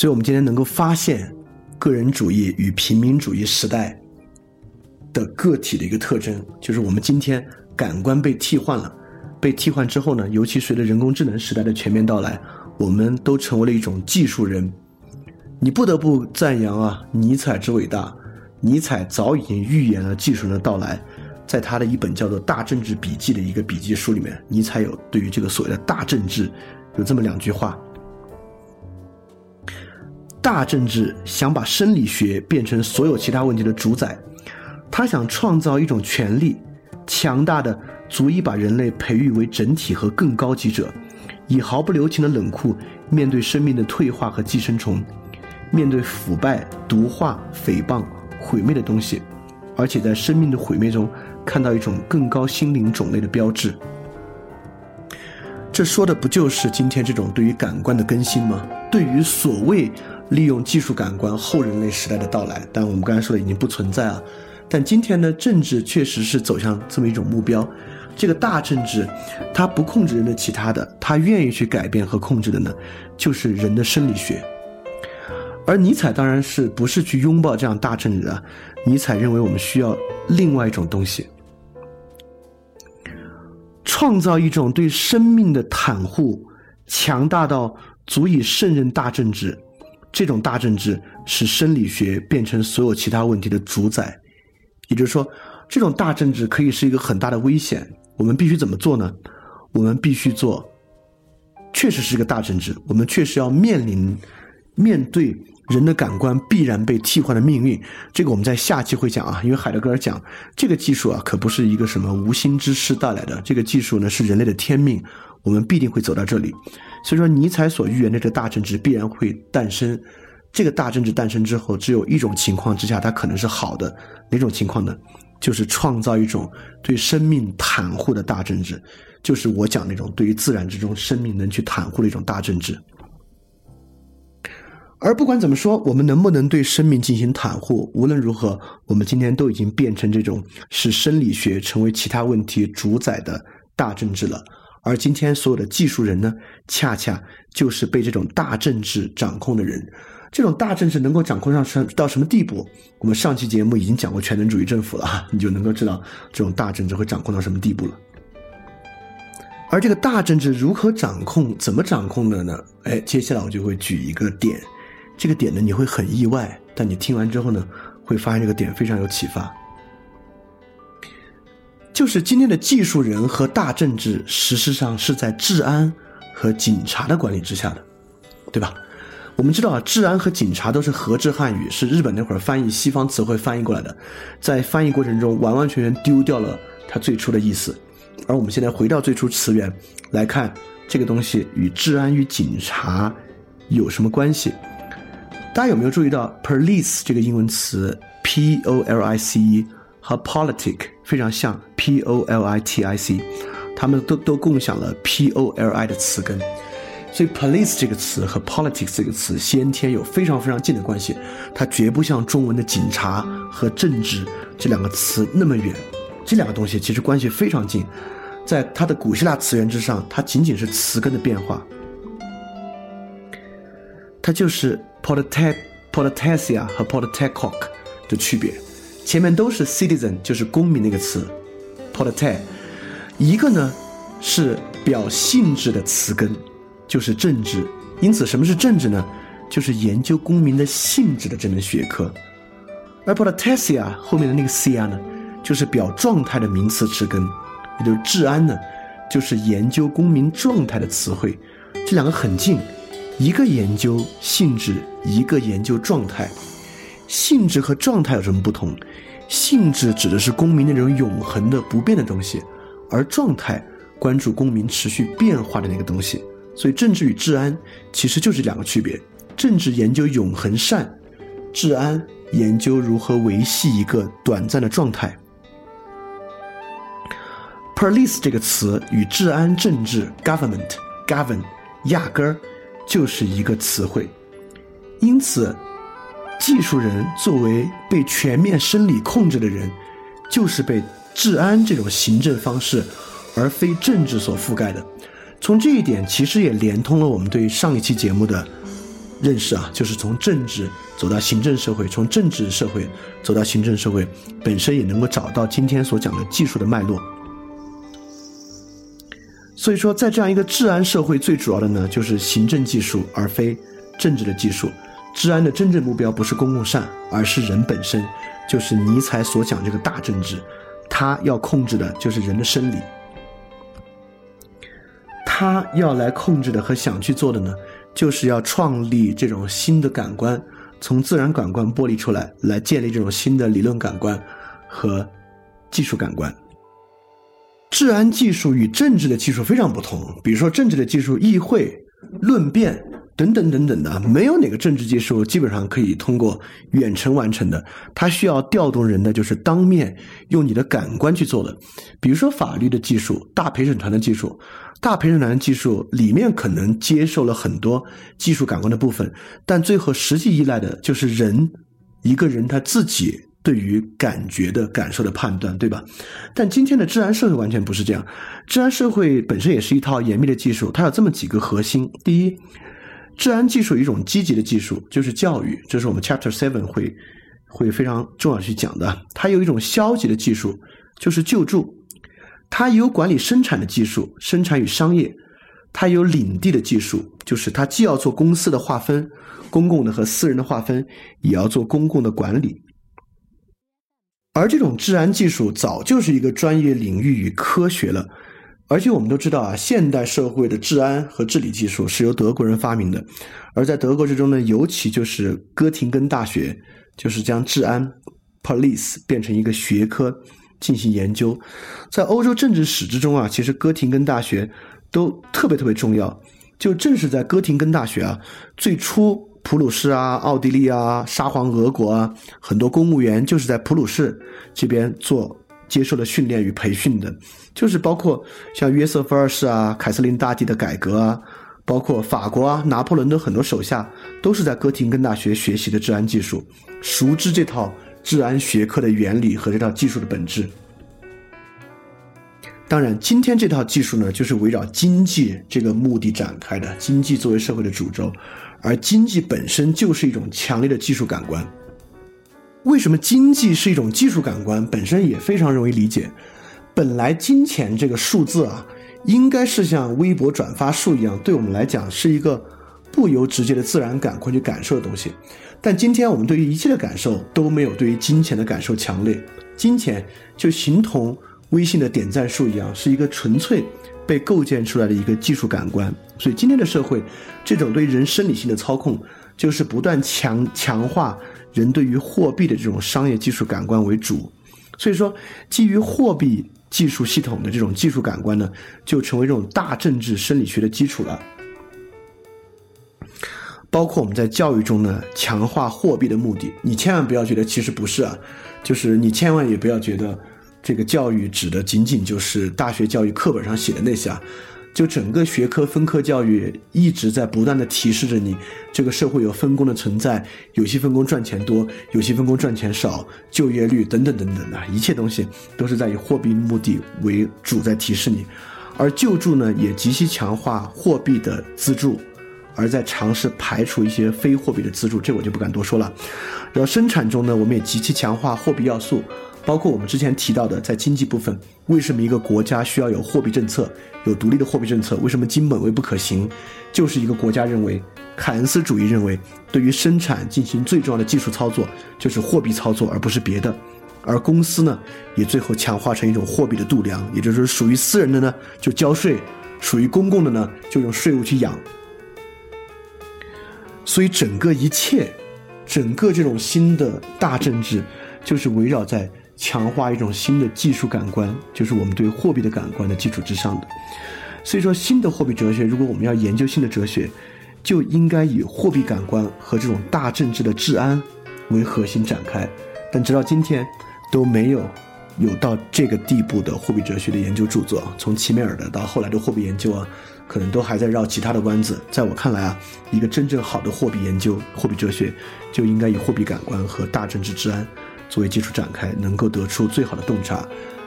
所以我们今天能够发现个人主义与平民主义时代的个体的一个特征，就是我们今天感官被替换了。被替换之后呢，尤其随着人工智能时代的全面到来，我们都成为了一种技术人。你不得不赞扬啊，尼采之伟大。尼采早已经预言了技术人的到来，在他的一本叫做《大政治笔记》的一个笔记书里面，尼采有对于这个所谓的大政治有这么两句话：大政治想把生理学变成所有其他问题的主宰，他想创造一种权力，强大的。足以把人类培育为整体和更高级者，以毫不留情的冷酷面对生命的退化和寄生虫，面对腐败、毒化、诽谤、毁灭的东西，而且在生命的毁灭中看到一种更高心灵种类的标志。这说的不就是今天这种对于感官的更新吗？对于所谓利用技术感官后人类时代的到来，但我们刚才说的已经不存在了。但今天呢，政治确实是走向这么一种目标。这个大政治，它不控制人的其他的，它愿意去改变和控制的呢，就是人的生理学。而尼采当然是不是去拥抱这样大政治的？尼采认为我们需要另外一种东西，创造一种对生命的袒护，强大到足以胜任大政治。这种大政治使生理学变成所有其他问题的主宰，也就是说，这种大政治可以是一个很大的危险。我们必须怎么做呢？我们必须做，确实是一个大政治。我们确实要面临面对人的感官必然被替换的命运。这个我们在下期会讲啊，因为海德格尔讲这个技术啊，可不是一个什么无心之失带来的。这个技术呢，是人类的天命，我们必定会走到这里。所以说，尼采所预言的这个大政治必然会诞生。这个大政治诞生之后，只有一种情况之下，它可能是好的。哪种情况呢？就是创造一种对生命袒护的大政治，就是我讲那种对于自然之中生命能去袒护的一种大政治。而不管怎么说，我们能不能对生命进行袒护，无论如何，我们今天都已经变成这种使生理学成为其他问题主宰的大政治了。而今天所有的技术人呢，恰恰就是被这种大政治掌控的人。这种大政治能够掌控上什到什么地步？我们上期节目已经讲过全能主义政府了，你就能够知道这种大政治会掌控到什么地步了。而这个大政治如何掌控、怎么掌控的呢？哎，接下来我就会举一个点，这个点呢你会很意外，但你听完之后呢，会发现这个点非常有启发。就是今天的技术人和大政治，实质上是在治安和警察的管理之下的，对吧？我们知道啊，治安和警察都是合制汉语，是日本那会儿翻译西方词汇翻译过来的，在翻译过程中完完全全丢掉了它最初的意思。而我们现在回到最初词源来看，这个东西与治安与警察有什么关系？大家有没有注意到 police 这个英文词 p o l i c e 和 politic 非常像 p o l i t i c，它们都都共享了 p o l i 的词根。所以，police 这个词和 politics 这个词先天有非常非常近的关系，它绝不像中文的警察和政治这两个词那么远。这两个东西其实关系非常近，在它的古希腊词源之上，它仅仅是词根的变化。它就是 politic、politesia 和 politicok 的区别，前面都是 citizen，就是公民那个词 polite，一个呢是表性质的词根。就是政治，因此什么是政治呢？就是研究公民的性质的这门学科。而 politesia 后面的那个 cia 呢，就是表状态的名词词根，也就是治安呢，就是研究公民状态的词汇。这两个很近，一个研究性质，一个研究状态。性质和状态有什么不同？性质指的是公民那种永恒的不变的东西，而状态关注公民持续变化的那个东西。所以，政治与治安其实就是两个区别：政治研究永恒善，治安研究如何维系一个短暂的状态。police 这个词与治安、政治 government govern 压根儿就是一个词汇。因此，技术人作为被全面生理控制的人，就是被治安这种行政方式，而非政治所覆盖的。从这一点，其实也连通了我们对上一期节目的认识啊，就是从政治走到行政社会，从政治社会走到行政社会，本身也能够找到今天所讲的技术的脉络。所以说，在这样一个治安社会，最主要的呢，就是行政技术，而非政治的技术。治安的真正目标不是公共善，而是人本身，就是尼采所讲这个大政治，他要控制的就是人的生理。他要来控制的和想去做的呢，就是要创立这种新的感官，从自然感官剥离出来，来建立这种新的理论感官和技术感官。治安技术与政治的技术非常不同，比如说政治的技术，议会、论辩。等等等等的，没有哪个政治技术基本上可以通过远程完成的。它需要调动人的，就是当面用你的感官去做的。比如说法律的技术，大陪审团的技术，大陪审团的技术里面可能接受了很多技术感官的部分，但最后实际依赖的就是人一个人他自己对于感觉的感受的判断，对吧？但今天的治安社会完全不是这样，治安社会本身也是一套严密的技术，它有这么几个核心：第一。治安技术一种积极的技术，就是教育，这是我们 Chapter Seven 会会非常重要去讲的。它有一种消极的技术，就是救助；它有管理生产的技术，生产与商业；它有领地的技术，就是它既要做公司的划分，公共的和私人的划分，也要做公共的管理。而这种治安技术早就是一个专业领域与科学了。而且我们都知道啊，现代社会的治安和治理技术是由德国人发明的，而在德国之中呢，尤其就是哥廷根大学，就是将治安 （police） 变成一个学科进行研究。在欧洲政治史之中啊，其实哥廷根大学都特别特别重要。就正是在哥廷根大学啊，最初普鲁士啊、奥地利啊、沙皇俄国啊，很多公务员就是在普鲁士这边做。接受了训练与培训的，就是包括像约瑟夫二世啊、凯瑟琳大帝的改革啊，包括法国啊、拿破仑的很多手下，都是在哥廷根大学学习的治安技术，熟知这套治安学科的原理和这套技术的本质。当然，今天这套技术呢，就是围绕经济这个目的展开的，经济作为社会的主轴，而经济本身就是一种强烈的技术感官。为什么经济是一种技术感官？本身也非常容易理解。本来金钱这个数字啊，应该是像微博转发数一样，对我们来讲是一个不由直接的自然感官去感受的东西。但今天我们对于一切的感受都没有对于金钱的感受强烈。金钱就形同微信的点赞数一样，是一个纯粹被构建出来的一个技术感官。所以今天的社会，这种对人生理性的操控，就是不断强强化。人对于货币的这种商业技术感官为主，所以说基于货币技术系统的这种技术感官呢，就成为这种大政治生理学的基础了。包括我们在教育中呢，强化货币的目的，你千万不要觉得其实不是啊，就是你千万也不要觉得这个教育指的仅仅就是大学教育课本上写的那些啊。就整个学科分科教育一直在不断的提示着你，这个社会有分工的存在，有些分工赚钱多，有些分工赚钱少，就业率等等等等的一切东西都是在以货币目的为主在提示你，而救助呢也极其强化货币的资助，而在尝试排除一些非货币的资助，这我就不敢多说了。然后生产中呢，我们也极其强化货币要素。包括我们之前提到的，在经济部分，为什么一个国家需要有货币政策，有独立的货币政策？为什么金本位不可行？就是一个国家认为，凯恩斯主义认为，对于生产进行最重要的技术操作就是货币操作，而不是别的。而公司呢，也最后强化成一种货币的度量，也就是属于私人的呢就交税，属于公共的呢就用税务去养。所以整个一切，整个这种新的大政治，就是围绕在。强化一种新的技术感官，就是我们对货币的感官的基础之上的。所以说，新的货币哲学，如果我们要研究新的哲学，就应该以货币感官和这种大政治的治安为核心展开。但直到今天，都没有有到这个地步的货币哲学的研究著作。从齐美尔的到后来的货币研究啊，可能都还在绕其他的弯子。在我看来啊，一个真正好的货币研究、货币哲学，就应该以货币感官和大政治治安。作为基础展开，能够得出最好的洞察。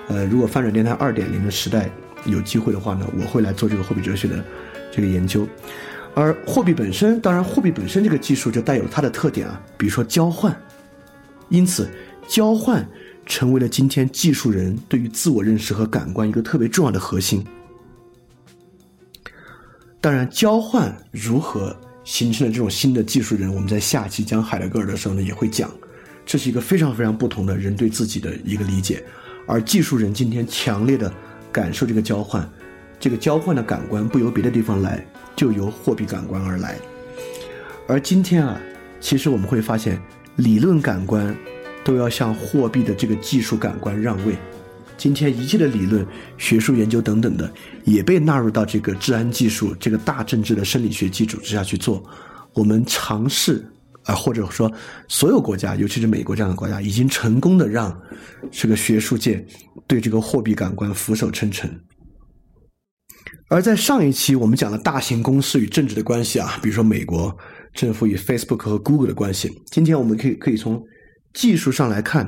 呃，如果翻转电台二点零的时代有机会的话呢，我会来做这个货币哲学的这个研究。而货币本身，当然货币本身这个技术就带有它的特点啊，比如说交换，因此交换成为了今天技术人对于自我认识和感官一个特别重要的核心。当然，交换如何形成了这种新的技术人，我们在下期讲海德格尔的时候呢也会讲，这是一个非常非常不同的人对自己的一个理解，而技术人今天强烈的感受这个交换，这个交换的感官不由别的地方来。就由货币感官而来，而今天啊，其实我们会发现，理论感官都要向货币的这个技术感官让位。今天一切的理论、学术研究等等的，也被纳入到这个治安技术这个大政治的生理学基础之下去做。我们尝试啊，或者说所有国家，尤其是美国这样的国家，已经成功的让这个学术界对这个货币感官俯首称臣。而在上一期我们讲了大型公司与政治的关系啊，比如说美国政府与 Facebook 和 Google 的关系。今天我们可以可以从技术上来看，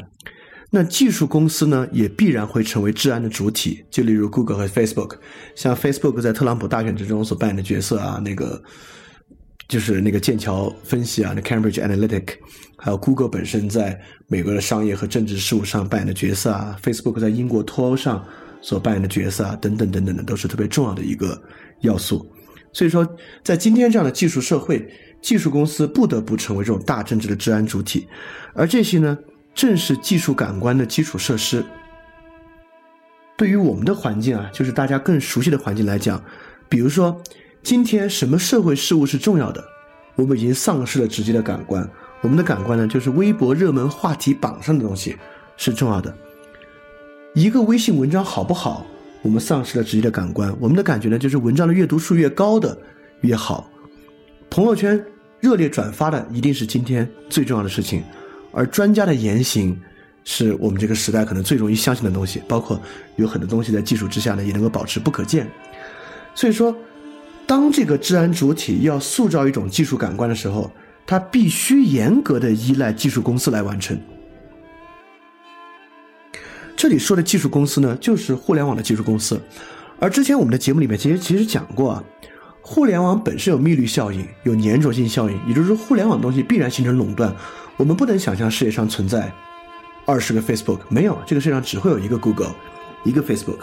那技术公司呢也必然会成为治安的主体。就例如 Google 和 Facebook，像 Facebook 在特朗普大选之中所扮演的角色啊，那个就是那个剑桥分析啊，那 Cambridge Analytic，还有 Google 本身在美国的商业和政治事务上扮演的角色啊，Facebook 在英国脱欧上。所扮演的角色啊，等等等等的，都是特别重要的一个要素。所以说，在今天这样的技术社会，技术公司不得不成为这种大政治的治安主体，而这些呢，正是技术感官的基础设施。对于我们的环境啊，就是大家更熟悉的环境来讲，比如说，今天什么社会事务是重要的？我们已经丧失了直接的感官，我们的感官呢，就是微博热门话题榜上的东西是重要的。一个微信文章好不好，我们丧失了直接的感官。我们的感觉呢，就是文章的阅读数越高的越好。朋友圈热烈转发的一定是今天最重要的事情，而专家的言行是我们这个时代可能最容易相信的东西。包括有很多东西在技术之下呢，也能够保持不可见。所以说，当这个治安主体要塑造一种技术感官的时候，它必须严格的依赖技术公司来完成。这里说的技术公司呢，就是互联网的技术公司。而之前我们的节目里面其实其实讲过啊，互联网本身有密律效应，有粘着性效应，也就是说，互联网东西必然形成垄断。我们不能想象世界上存在二十个 Facebook，没有，这个世界上只会有一个 Google，一个 Facebook。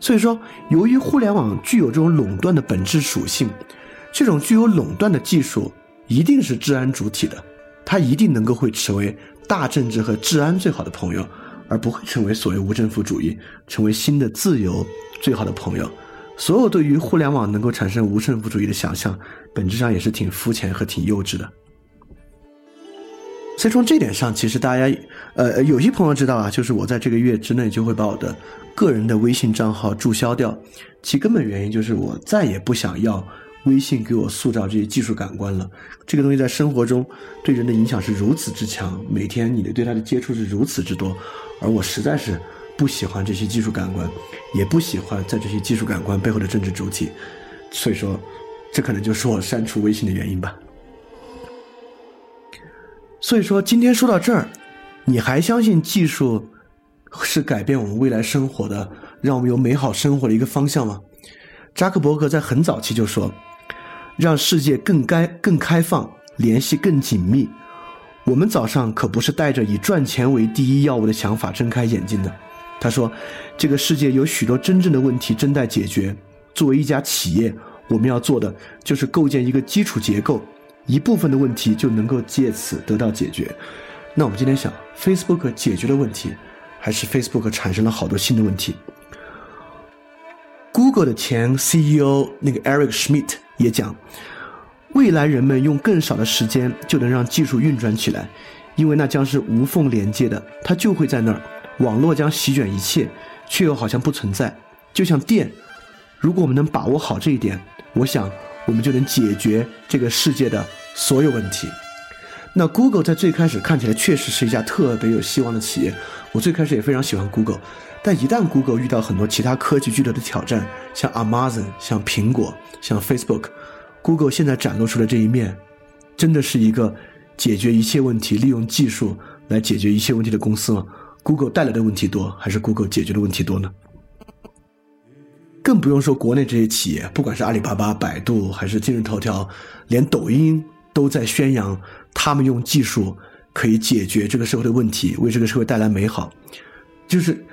所以说，由于互联网具有这种垄断的本质属性，这种具有垄断的技术一定是治安主体的，它一定能够会成为大政治和治安最好的朋友。而不会成为所谓无政府主义，成为新的自由最好的朋友。所有对于互联网能够产生无政府主义的想象，本质上也是挺肤浅和挺幼稚的。所以从这点上，其实大家，呃，有些朋友知道啊，就是我在这个月之内就会把我的个人的微信账号注销掉。其根本原因就是我再也不想要微信给我塑造这些技术感官了。这个东西在生活中对人的影响是如此之强，每天你的对它的接触是如此之多。而我实在是不喜欢这些技术感官，也不喜欢在这些技术感官背后的政治主体，所以说，这可能就是我删除微信的原因吧。所以说，今天说到这儿，你还相信技术是改变我们未来生活的，让我们有美好生活的一个方向吗？扎克伯格在很早期就说，让世界更该更开放，联系更紧密。我们早上可不是带着以赚钱为第一要务的想法睁开眼睛的。他说：“这个世界有许多真正的问题正在解决。作为一家企业，我们要做的就是构建一个基础结构，一部分的问题就能够借此得到解决。”那我们今天想，Facebook 解决了问题，还是 Facebook 产生了好多新的问题？Google 的前 CEO 那个 Eric Schmidt 也讲。未来人们用更少的时间就能让技术运转起来，因为那将是无缝连接的，它就会在那儿，网络将席卷一切，却又好像不存在，就像电。如果我们能把握好这一点，我想我们就能解决这个世界的所有问题。那 Google 在最开始看起来确实是一家特别有希望的企业，我最开始也非常喜欢 Google，但一旦 Google 遇到很多其他科技巨头的挑战，像 Amazon、像苹果、像 Facebook。Google 现在展露出的这一面，真的是一个解决一切问题、利用技术来解决一切问题的公司吗？Google 带来的问题多，还是 Google 解决的问题多呢？更不用说国内这些企业，不管是阿里巴巴、百度还是今日头条，连抖音都在宣扬他们用技术可以解决这个社会的问题，为这个社会带来美好。就是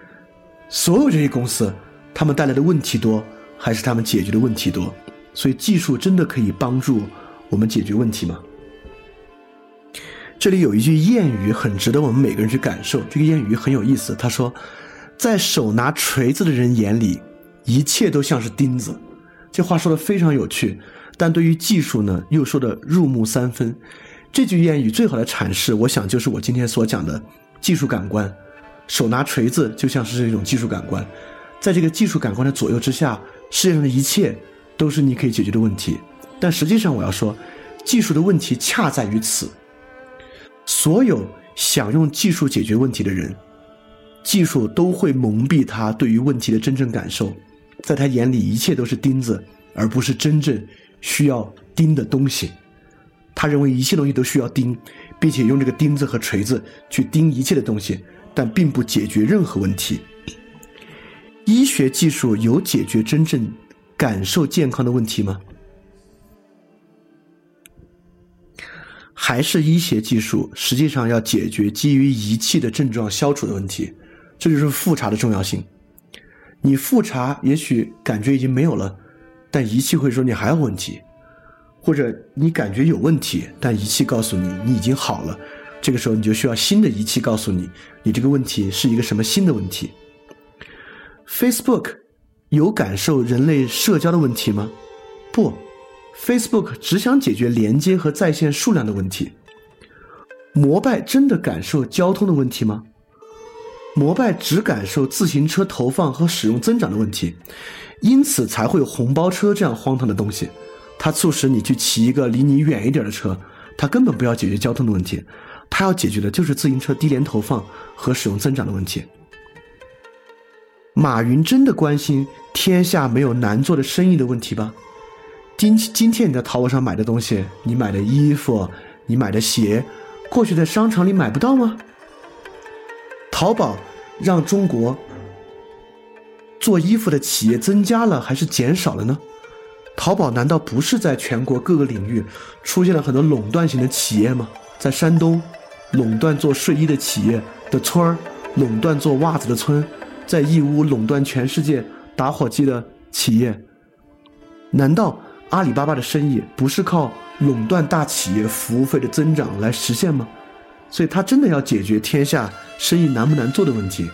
所有这些公司，他们带来的问题多，还是他们解决的问题多？所以技术真的可以帮助我们解决问题吗？这里有一句谚语很值得我们每个人去感受。这个谚语很有意思，他说：“在手拿锤子的人眼里。”一切都像是钉子，这话说的非常有趣，但对于技术呢，又说的入木三分。这句谚语最好的阐释，我想就是我今天所讲的技术感官。手拿锤子就像是这种技术感官，在这个技术感官的左右之下，世界上的一切都是你可以解决的问题。但实际上，我要说，技术的问题恰在于此。所有想用技术解决问题的人，技术都会蒙蔽他对于问题的真正感受。在他眼里，一切都是钉子，而不是真正需要钉的东西。他认为一切东西都需要钉，并且用这个钉子和锤子去钉一切的东西，但并不解决任何问题。医学技术有解决真正感受健康的问题吗？还是医学技术实际上要解决基于仪器的症状消除的问题？这就是复查的重要性。你复查也许感觉已经没有了，但仪器会说你还有问题，或者你感觉有问题，但仪器告诉你你已经好了。这个时候你就需要新的仪器告诉你，你这个问题是一个什么新的问题。Facebook 有感受人类社交的问题吗？不，Facebook 只想解决连接和在线数量的问题。摩拜真的感受交通的问题吗？摩拜只感受自行车投放和使用增长的问题，因此才会有红包车这样荒唐的东西。它促使你去骑一个离你远一点的车，它根本不要解决交通的问题，它要解决的就是自行车低廉投放和使用增长的问题。马云真的关心天下没有难做的生意的问题吧？今今天你在淘宝上买的东西，你买的衣服，你买的鞋，过去在商场里买不到吗？淘宝让中国做衣服的企业增加了还是减少了呢？淘宝难道不是在全国各个领域出现了很多垄断型的企业吗？在山东，垄断做睡衣的企业的村儿，垄断做袜子的村，在义乌垄断全世界打火机的企业。难道阿里巴巴的生意不是靠垄断大企业服务费的增长来实现吗？所以，他真的要解决天下生意难不难做的问题，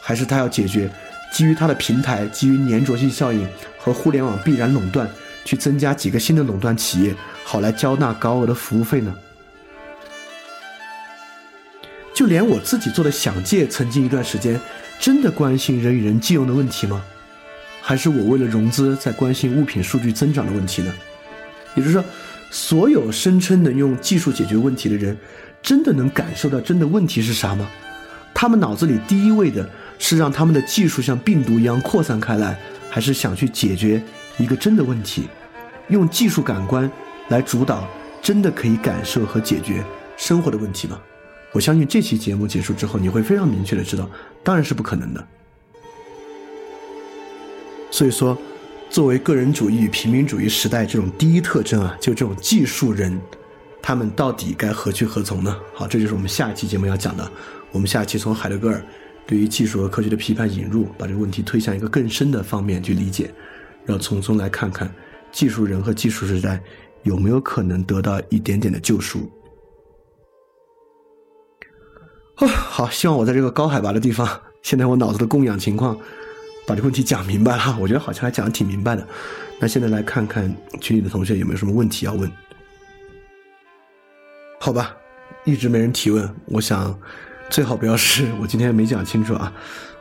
还是他要解决基于他的平台、基于粘着性效应和互联网必然垄断，去增加几个新的垄断企业，好来交纳高额的服务费呢？就连我自己做的想借，曾经一段时间真的关心人与人借用的问题吗？还是我为了融资在关心物品数据增长的问题呢？也就是说，所有声称能用技术解决问题的人。真的能感受到真的问题是啥吗？他们脑子里第一位的是让他们的技术像病毒一样扩散开来，还是想去解决一个真的问题，用技术感官来主导真的可以感受和解决生活的问题吗？我相信这期节目结束之后，你会非常明确的知道，当然是不可能的。所以说，作为个人主义与平民主义时代这种第一特征啊，就这种技术人。他们到底该何去何从呢？好，这就是我们下一期节目要讲的。我们下一期从海德格尔对于技术和科学的批判引入，把这个问题推向一个更深的方面去理解，然后从中来看看技术人和技术时代有没有可能得到一点点的救赎。哦，好，希望我在这个高海拔的地方，现在我脑子的供氧情况，把这个问题讲明白了。我觉得好像还讲的挺明白的。那现在来看看群里的同学有没有什么问题要问。好吧，一直没人提问，我想最好不要是我今天没讲清楚啊。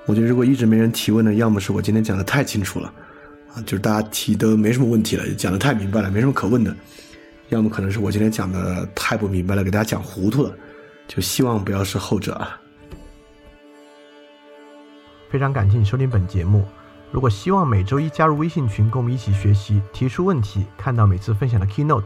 我觉得如果一直没人提问呢，要么是我今天讲的太清楚了，啊，就是大家提都没什么问题了，讲的太明白了，没什么可问的；要么可能是我今天讲的太不明白了，给大家讲糊涂了。就希望不要是后者啊。非常感谢你收听本节目。如果希望每周一加入微信群，跟我们一起学习，提出问题，看到每次分享的 keynote。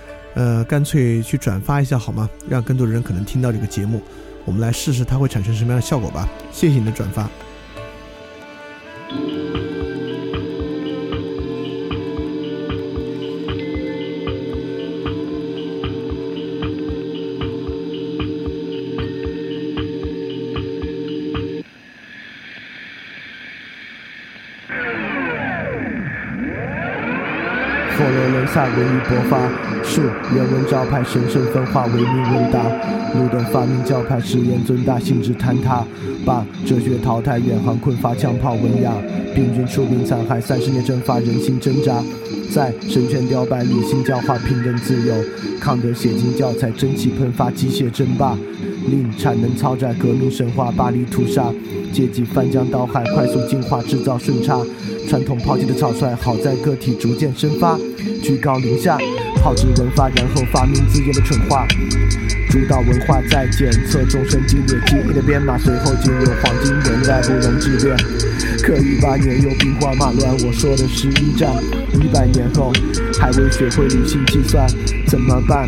呃，干脆去转发一下好吗？让更多人可能听到这个节目，我们来试试它会产生什么样的效果吧。谢谢你的转发。文艺勃发，是人文招牌神圣分化唯命问答。路的发明教派誓言尊大性质坍塌，把哲学淘汰远航困乏枪炮文雅，病菌出兵残害三十年蒸发人心挣扎，在神权雕败理性教化平等自由，康德写进教材蒸汽喷发机械争霸，令产能超载革命神话巴黎屠杀，阶级翻江倒海快速进化制造顺差。传统抛弃的草率，好在个体逐渐生发，居高临下，炮制文化，然后发明自己的蠢话。主导文化在检测众生激烈记忆的编码，随后进入黄金年代，不容置辩。可一八年又兵荒马乱，我说的是一战。一百年后还未学会理性计算，怎么办？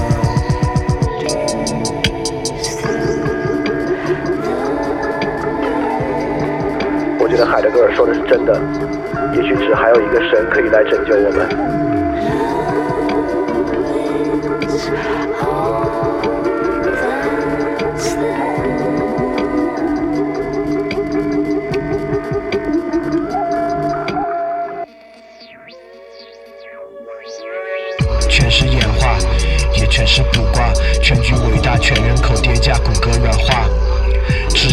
说的是真的，也许只还有一个神可以来拯救我们。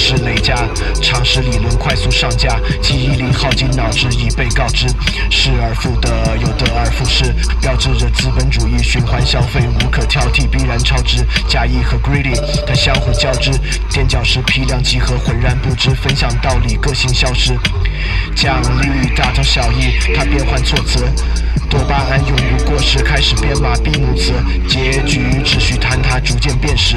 知识累加，常识理论快速上架，记忆力耗尽，脑汁已被告知，失而复得，又得而复失，标志着资本主义循环消费无可挑剔，必然超值。假意和 greedy 它相互交织，垫脚石批量集合，浑然不知，分享道理，个性消失。奖励大同小异，它变换措辞。多巴胺永不过时，开始编码闭幕词，结局秩序坍塌，逐渐变实。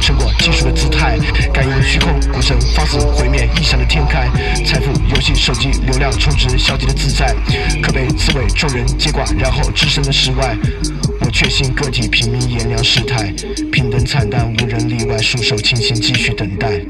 成果技术的姿态，感应虚空，股神放肆毁灭，异想的天开，财富游戏手机流量充值，消极的自在，可被刺猬众人接管，然后置身的世外。我确信个体平民炎凉世态，平等惨淡，无人例外，束手清心，继续等待。